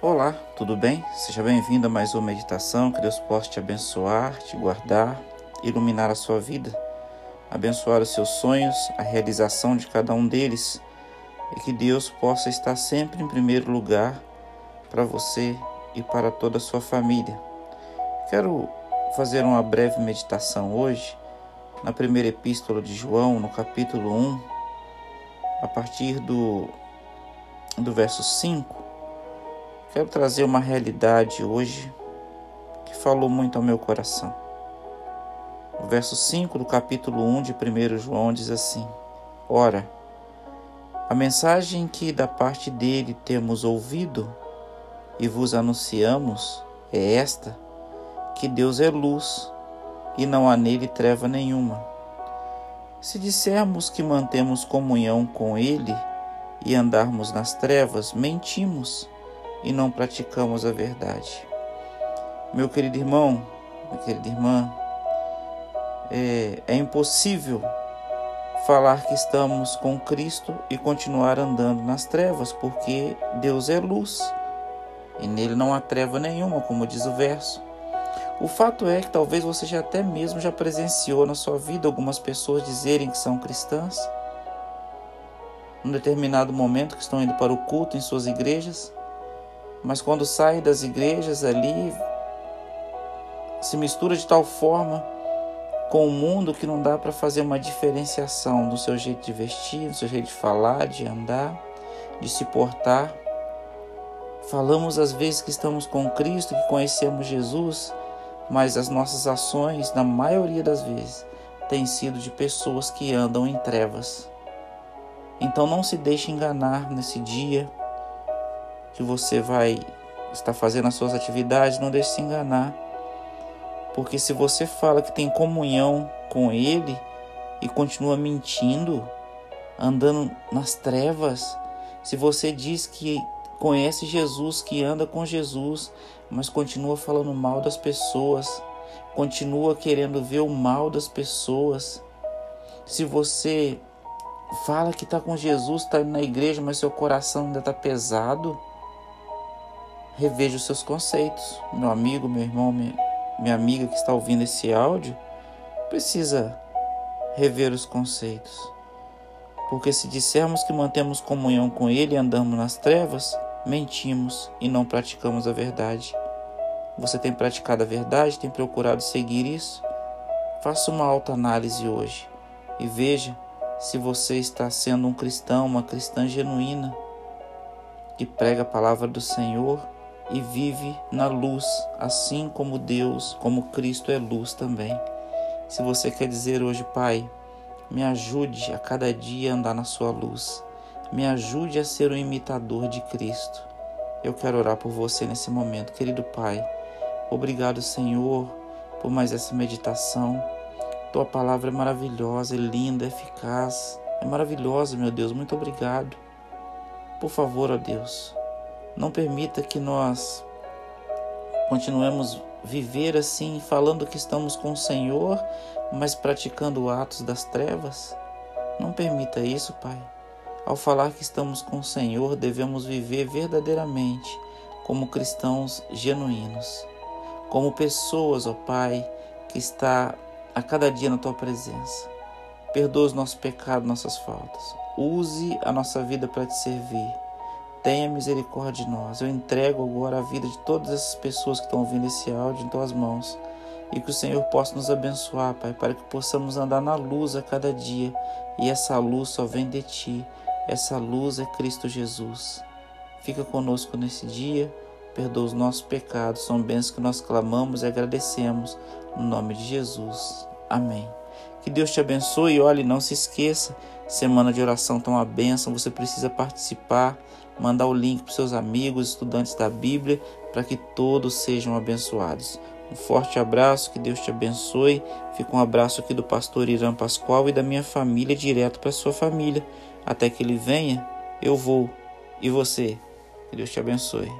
Olá, tudo bem? Seja bem-vindo a mais uma meditação. Que Deus possa te abençoar, te guardar, iluminar a sua vida, abençoar os seus sonhos, a realização de cada um deles e que Deus possa estar sempre em primeiro lugar para você e para toda a sua família. Quero fazer uma breve meditação hoje na primeira epístola de João, no capítulo 1, a partir do, do verso 5. Quero trazer uma realidade hoje que falou muito ao meu coração. O verso 5 do capítulo 1 de 1 João diz assim: Ora, a mensagem que da parte dele temos ouvido e vos anunciamos é esta: que Deus é luz e não há nele treva nenhuma. Se dissermos que mantemos comunhão com ele e andarmos nas trevas, mentimos e não praticamos a verdade. Meu querido irmão, minha querida irmã, é, é impossível falar que estamos com Cristo e continuar andando nas trevas, porque Deus é luz e nele não há treva nenhuma, como diz o verso. O fato é que talvez você já até mesmo já presenciou na sua vida algumas pessoas dizerem que são cristãs, num determinado momento que estão indo para o culto em suas igrejas, mas quando saem das igrejas ali se mistura de tal forma com o mundo que não dá para fazer uma diferenciação no seu jeito de vestir, no seu jeito de falar, de andar, de se portar. Falamos às vezes que estamos com Cristo, que conhecemos Jesus, mas as nossas ações, na maioria das vezes, têm sido de pessoas que andam em trevas. Então não se deixe enganar nesse dia que você vai estar fazendo as suas atividades, não deixe se enganar. Porque se você fala que tem comunhão com Ele e continua mentindo, andando nas trevas, se você diz que conhece Jesus, que anda com Jesus, mas continua falando mal das pessoas, continua querendo ver o mal das pessoas, se você fala que está com Jesus, está na igreja, mas seu coração ainda está pesado, reveja os seus conceitos, meu amigo, meu irmão, minha amiga que está ouvindo esse áudio, precisa rever os conceitos. Porque se dissermos que mantemos comunhão com Ele e andamos nas trevas, mentimos e não praticamos a verdade. Você tem praticado a verdade? Tem procurado seguir isso? Faça uma alta análise hoje e veja se você está sendo um cristão, uma cristã genuína, que prega a palavra do Senhor e vive na luz, assim como Deus, como Cristo é luz também. Se você quer dizer hoje, Pai, me ajude a cada dia andar na Sua luz, me ajude a ser um imitador de Cristo. Eu quero orar por você nesse momento, querido Pai. Obrigado, Senhor, por mais essa meditação. Tua palavra é maravilhosa, é linda, é eficaz, é maravilhosa, meu Deus. Muito obrigado. Por favor, ó Deus, não permita que nós continuemos viver assim, falando que estamos com o Senhor, mas praticando atos das trevas. Não permita isso, Pai. Ao falar que estamos com o Senhor, devemos viver verdadeiramente como cristãos genuínos, como pessoas, ó Pai, que está a cada dia na tua presença. Perdoa os nossos pecados, nossas faltas. Use a nossa vida para te servir tenha misericórdia de nós. Eu entrego agora a vida de todas essas pessoas que estão ouvindo esse áudio em tuas mãos. E que o Senhor possa nos abençoar, Pai, para que possamos andar na luz a cada dia. E essa luz só vem de Ti. Essa luz é Cristo Jesus. Fica conosco nesse dia. Perdoa os nossos pecados. São bênçãos que nós clamamos e agradecemos. No nome de Jesus. Amém. Que Deus te abençoe e olhe, não se esqueça. Semana de oração está uma bênção. Você precisa participar mandar o link para seus amigos, estudantes da Bíblia, para que todos sejam abençoados. Um forte abraço, que Deus te abençoe. Fica um abraço aqui do pastor Irã Pascoal e da minha família direto para sua família. Até que ele venha, eu vou. E você? Que Deus te abençoe.